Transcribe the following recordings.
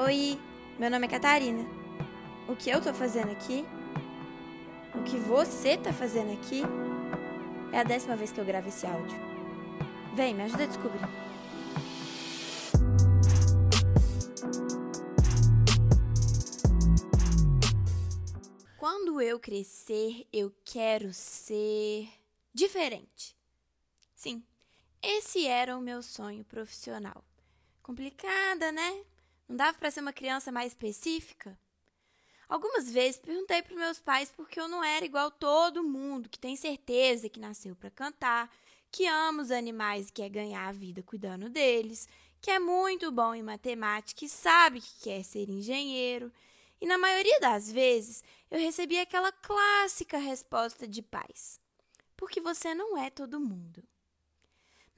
Oi, meu nome é Catarina. O que eu tô fazendo aqui? O que você tá fazendo aqui? É a décima vez que eu gravo esse áudio. Vem, me ajuda a descobrir. Quando eu crescer, eu quero ser diferente. Sim, esse era o meu sonho profissional. Complicada, né? Não dava para ser uma criança mais específica? Algumas vezes perguntei para meus pais por que eu não era igual todo mundo, que tem certeza que nasceu para cantar, que ama os animais e quer ganhar a vida cuidando deles, que é muito bom em matemática e sabe que quer ser engenheiro. E na maioria das vezes eu recebi aquela clássica resposta de pais: porque você não é todo mundo.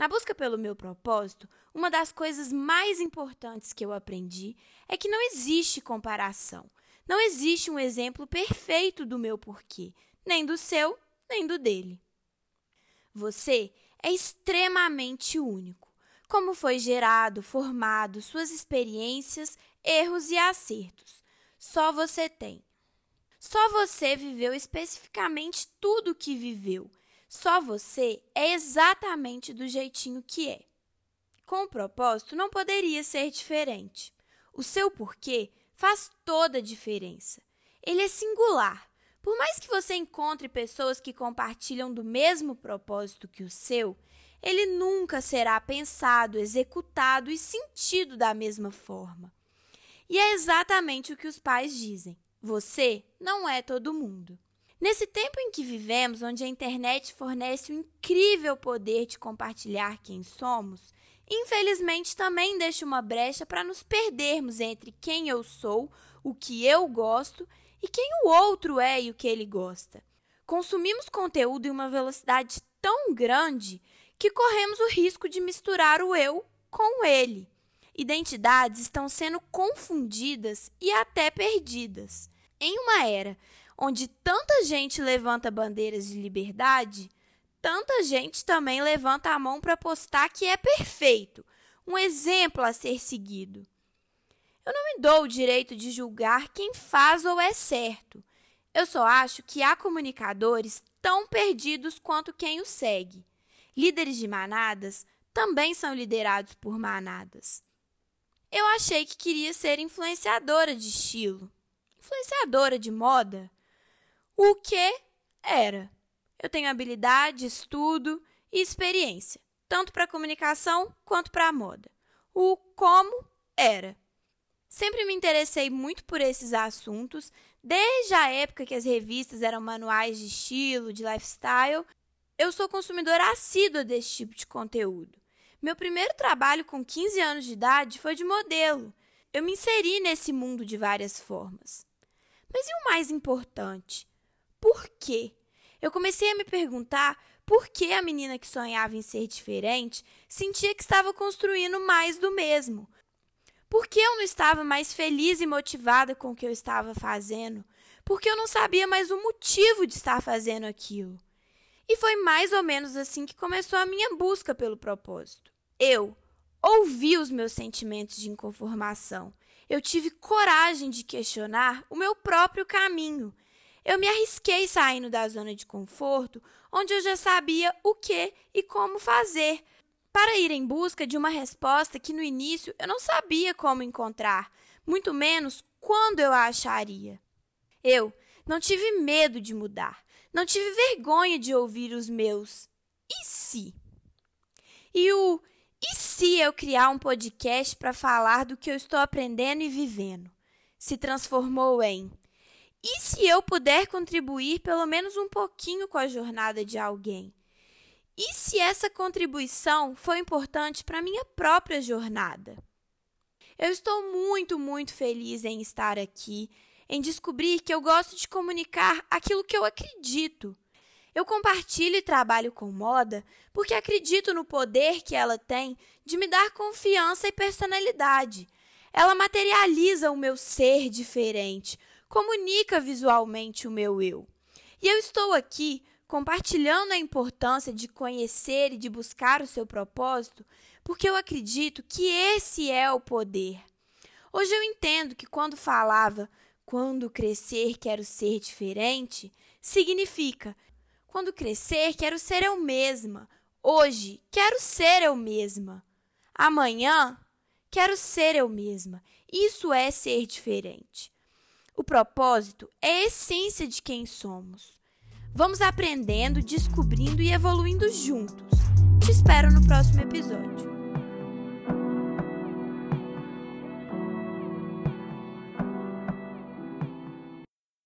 Na busca pelo meu propósito, uma das coisas mais importantes que eu aprendi é que não existe comparação. Não existe um exemplo perfeito do meu porquê, nem do seu, nem do dele. Você é extremamente único. Como foi gerado, formado, suas experiências, erros e acertos. Só você tem. Só você viveu especificamente tudo o que viveu só você é exatamente do jeitinho que é. Com o propósito, não poderia ser diferente. O seu porquê faz toda a diferença. Ele é singular. Por mais que você encontre pessoas que compartilham do mesmo propósito que o seu, ele nunca será pensado, executado e sentido da mesma forma. E é exatamente o que os pais dizem: você não é todo mundo. Nesse tempo em que vivemos, onde a internet fornece o incrível poder de compartilhar quem somos, infelizmente também deixa uma brecha para nos perdermos entre quem eu sou, o que eu gosto e quem o outro é e o que ele gosta. Consumimos conteúdo em uma velocidade tão grande que corremos o risco de misturar o eu com ele. Identidades estão sendo confundidas e até perdidas. Em uma era onde tanta gente levanta bandeiras de liberdade, tanta gente também levanta a mão para postar que é perfeito, um exemplo a ser seguido. Eu não me dou o direito de julgar quem faz ou é certo. Eu só acho que há comunicadores tão perdidos quanto quem os segue. Líderes de manadas também são liderados por manadas. Eu achei que queria ser influenciadora de estilo, influenciadora de moda. O que era? Eu tenho habilidade, estudo e experiência, tanto para comunicação quanto para a moda. O como era. Sempre me interessei muito por esses assuntos, desde a época que as revistas eram manuais de estilo, de lifestyle. Eu sou consumidora assídua desse tipo de conteúdo. Meu primeiro trabalho com 15 anos de idade foi de modelo. Eu me inseri nesse mundo de várias formas. Mas e o mais importante? Por quê? Eu comecei a me perguntar por que a menina que sonhava em ser diferente sentia que estava construindo mais do mesmo. Por que eu não estava mais feliz e motivada com o que eu estava fazendo? Porque eu não sabia mais o motivo de estar fazendo aquilo. E foi mais ou menos assim que começou a minha busca pelo propósito. Eu ouvi os meus sentimentos de inconformação. Eu tive coragem de questionar o meu próprio caminho eu me arrisquei saindo da zona de conforto, onde eu já sabia o que e como fazer, para ir em busca de uma resposta que no início eu não sabia como encontrar, muito menos quando eu a acharia. Eu não tive medo de mudar, não tive vergonha de ouvir os meus e se. E o e se eu criar um podcast para falar do que eu estou aprendendo e vivendo? Se transformou em e se eu puder contribuir pelo menos um pouquinho com a jornada de alguém? E se essa contribuição foi importante para a minha própria jornada? Eu estou muito, muito feliz em estar aqui, em descobrir que eu gosto de comunicar aquilo que eu acredito. Eu compartilho e trabalho com moda porque acredito no poder que ela tem de me dar confiança e personalidade. Ela materializa o meu ser diferente, comunica visualmente o meu eu. E eu estou aqui compartilhando a importância de conhecer e de buscar o seu propósito, porque eu acredito que esse é o poder. Hoje eu entendo que quando falava quando crescer quero ser diferente, significa quando crescer quero ser eu mesma. Hoje quero ser eu mesma. Amanhã quero ser eu mesma. Isso é ser diferente. O propósito é a essência de quem somos. Vamos aprendendo, descobrindo e evoluindo juntos. Te espero no próximo episódio.